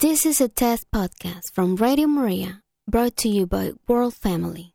This is a test podcast from Radio Maria, brought to you by World Family.